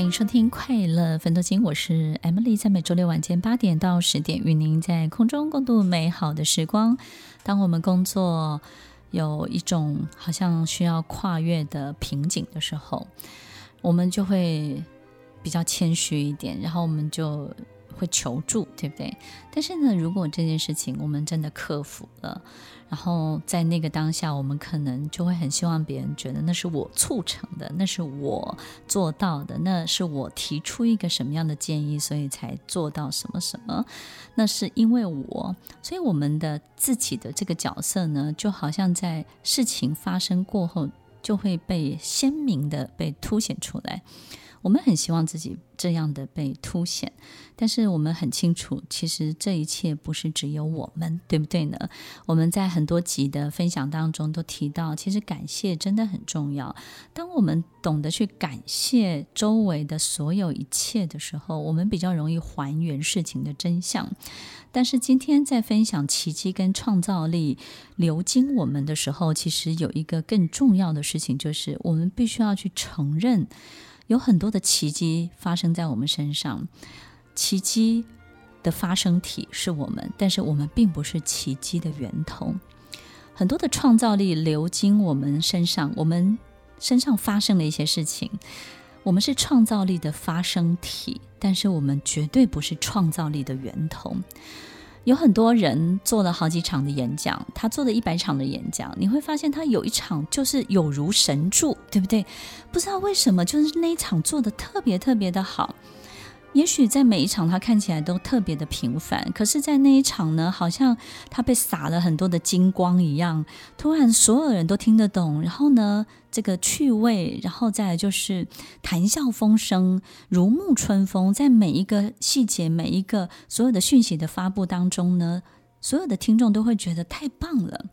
欢迎收听《快乐分多金》，我是 Emily，在每周六晚间八点到十点，与您在空中共度美好的时光。当我们工作有一种好像需要跨越的瓶颈的时候，我们就会比较谦虚一点，然后我们就会求助，对不对？但是呢，如果这件事情我们真的克服了，然后在那个当下，我们可能就会很希望别人觉得那是我促成的，那是我做到的，那是我提出一个什么样的建议，所以才做到什么什么。那是因为我，所以我们的自己的这个角色呢，就好像在事情发生过后，就会被鲜明的被凸显出来。我们很希望自己这样的被凸显，但是我们很清楚，其实这一切不是只有我们，对不对呢？我们在很多集的分享当中都提到，其实感谢真的很重要。当我们懂得去感谢周围的所有一切的时候，我们比较容易还原事情的真相。但是今天在分享奇迹跟创造力流经我们的时候，其实有一个更重要的事情，就是我们必须要去承认。有很多的奇迹发生在我们身上，奇迹的发生体是我们，但是我们并不是奇迹的源头。很多的创造力流经我们身上，我们身上发生了一些事情，我们是创造力的发生体，但是我们绝对不是创造力的源头。有很多人做了好几场的演讲，他做了一百场的演讲，你会发现他有一场就是有如神助，对不对？不知道为什么，就是那一场做的特别特别的好。也许在每一场他看起来都特别的平凡，可是，在那一场呢，好像他被洒了很多的金光一样，突然所有人都听得懂。然后呢，这个趣味，然后再来就是谈笑风生、如沐春风，在每一个细节、每一个所有的讯息的发布当中呢，所有的听众都会觉得太棒了。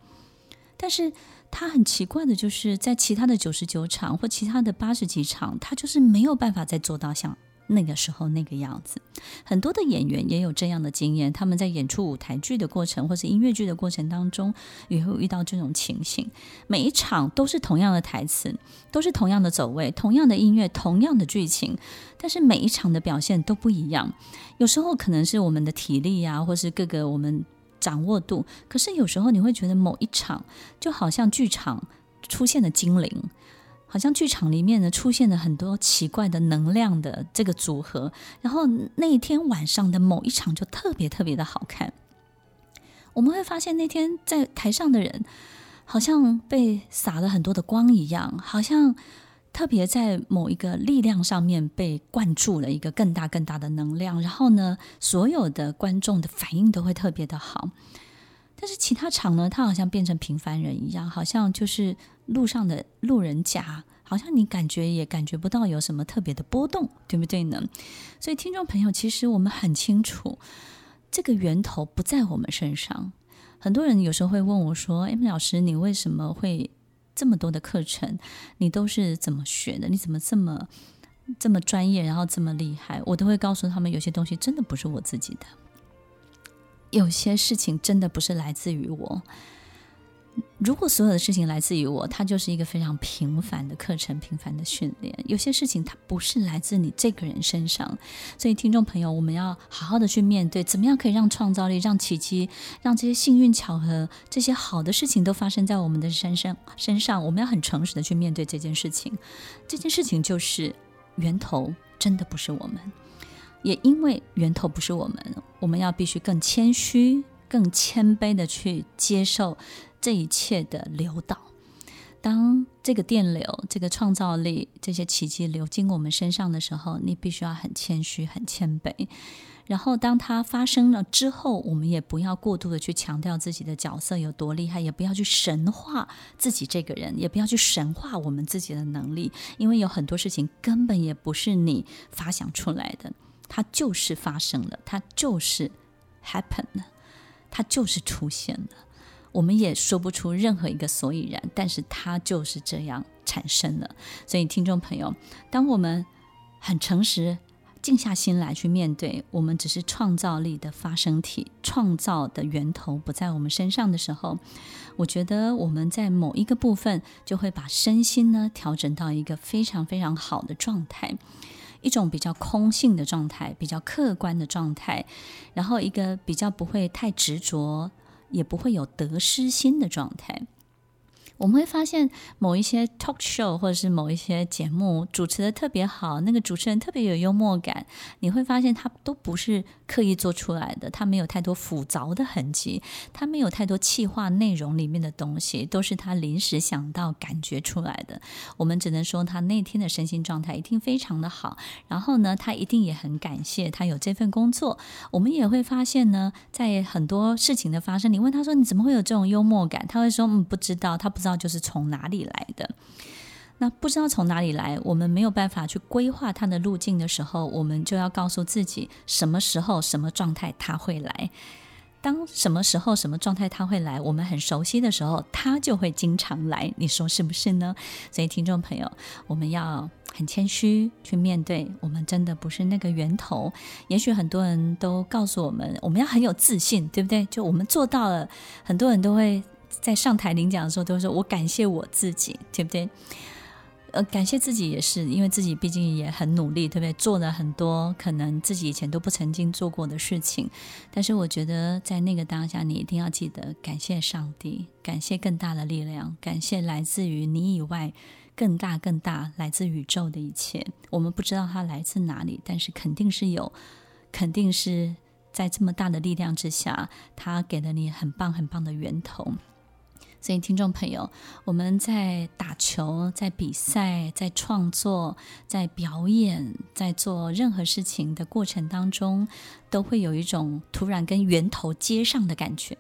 但是他很奇怪的就是，在其他的九十九场或其他的八十几场，他就是没有办法再做到像。那个时候那个样子，很多的演员也有这样的经验。他们在演出舞台剧的过程，或是音乐剧的过程当中，也会遇到这种情形。每一场都是同样的台词，都是同样的走位，同样的音乐，同样的剧情，但是每一场的表现都不一样。有时候可能是我们的体力、啊，或是各个我们掌握度。可是有时候你会觉得某一场就好像剧场出现了精灵。好像剧场里面呢，出现了很多奇怪的能量的这个组合，然后那一天晚上的某一场就特别特别的好看。我们会发现那天在台上的人好像被洒了很多的光一样，好像特别在某一个力量上面被灌注了一个更大更大的能量，然后呢，所有的观众的反应都会特别的好。但是其他场呢，他好像变成平凡人一样，好像就是路上的路人甲，好像你感觉也感觉不到有什么特别的波动，对不对呢？所以听众朋友，其实我们很清楚，这个源头不在我们身上。很多人有时候会问我说：“哎，老师，你为什么会这么多的课程？你都是怎么学的？你怎么这么这么专业，然后这么厉害？”我都会告诉他们，有些东西真的不是我自己的。有些事情真的不是来自于我。如果所有的事情来自于我，它就是一个非常平凡的课程、平凡的训练。有些事情它不是来自你这个人身上，所以听众朋友，我们要好好的去面对，怎么样可以让创造力、让奇迹、让这些幸运巧合、这些好的事情都发生在我们的身上身上。我们要很诚实的去面对这件事情。这件事情就是源头真的不是我们。也因为源头不是我们，我们要必须更谦虚、更谦卑的去接受这一切的流导。当这个电流、这个创造力、这些奇迹流经我们身上的时候，你必须要很谦虚、很谦卑。然后，当它发生了之后，我们也不要过度的去强调自己的角色有多厉害，也不要去神化自己这个人，也不要去神化我们自己的能力，因为有很多事情根本也不是你发想出来的。它就是发生了，它就是 happen 了，它就是出现了。我们也说不出任何一个所以然，但是它就是这样产生了。所以，听众朋友，当我们很诚实、静下心来去面对，我们只是创造力的发生体，创造的源头不在我们身上的时候，我觉得我们在某一个部分就会把身心呢调整到一个非常非常好的状态。一种比较空性的状态，比较客观的状态，然后一个比较不会太执着，也不会有得失心的状态。我们会发现某一些 talk show 或者是某一些节目主持的特别好，那个主持人特别有幽默感，你会发现他都不是刻意做出来的，他没有太多复杂的痕迹，他没有太多气化内容里面的东西，都是他临时想到感觉出来的。我们只能说他那天的身心状态一定非常的好，然后呢，他一定也很感谢他有这份工作。我们也会发现呢，在很多事情的发生，你问他说你怎么会有这种幽默感，他会说嗯，不知道，他不。知道就是从哪里来的，那不知道从哪里来，我们没有办法去规划它的路径的时候，我们就要告诉自己什么时候、什么状态它会来。当什么时候、什么状态它会来，我们很熟悉的时候，它就会经常来。你说是不是呢？所以，听众朋友，我们要很谦虚去面对，我们真的不是那个源头。也许很多人都告诉我们，我们要很有自信，对不对？就我们做到了，很多人都会。在上台领奖的时候，都说我感谢我自己，对不对？呃，感谢自己也是，因为自己毕竟也很努力，对不对？做了很多可能自己以前都不曾经做过的事情。但是我觉得，在那个当下，你一定要记得感谢上帝，感谢更大的力量，感谢来自于你以外更大、更大来自宇宙的一切。我们不知道它来自哪里，但是肯定是有，肯定是在这么大的力量之下，它给了你很棒、很棒的源头。所以，听众朋友，我们在打球、在比赛、在创作、在表演、在做任何事情的过程当中，都会有一种突然跟源头接上的感觉。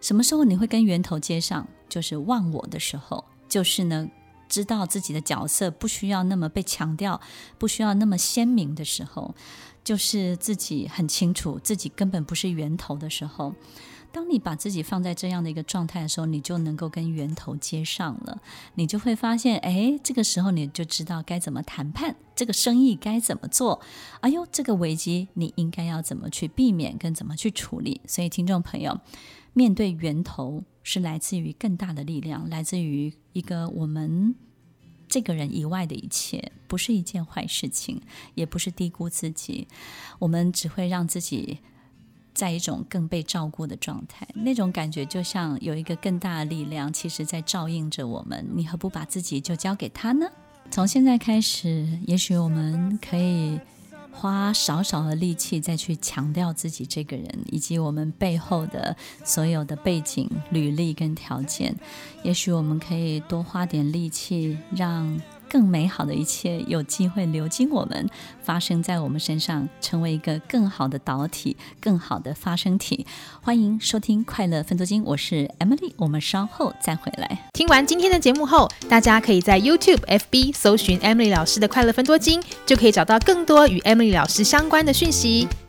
什么时候你会跟源头接上？就是忘我的时候，就是呢，知道自己的角色不需要那么被强调，不需要那么鲜明的时候，就是自己很清楚自己根本不是源头的时候。当你把自己放在这样的一个状态的时候，你就能够跟源头接上了。你就会发现，哎，这个时候你就知道该怎么谈判，这个生意该怎么做。哎呦，这个危机你应该要怎么去避免，跟怎么去处理。所以，听众朋友，面对源头是来自于更大的力量，来自于一个我们这个人以外的一切，不是一件坏事情，也不是低估自己。我们只会让自己。在一种更被照顾的状态，那种感觉就像有一个更大的力量，其实在照应着我们。你何不把自己就交给他呢？从现在开始，也许我们可以花少少的力气再去强调自己这个人，以及我们背后的所有的背景、履历跟条件。也许我们可以多花点力气，让。更美好的一切有机会流经我们，发生在我们身上，成为一个更好的导体、更好的发声体。欢迎收听《快乐分多金》，我是 Emily，我们稍后再回来。听完今天的节目后，大家可以在 YouTube、FB 搜寻 Emily 老师的《快乐分多金》，就可以找到更多与 Emily 老师相关的讯息。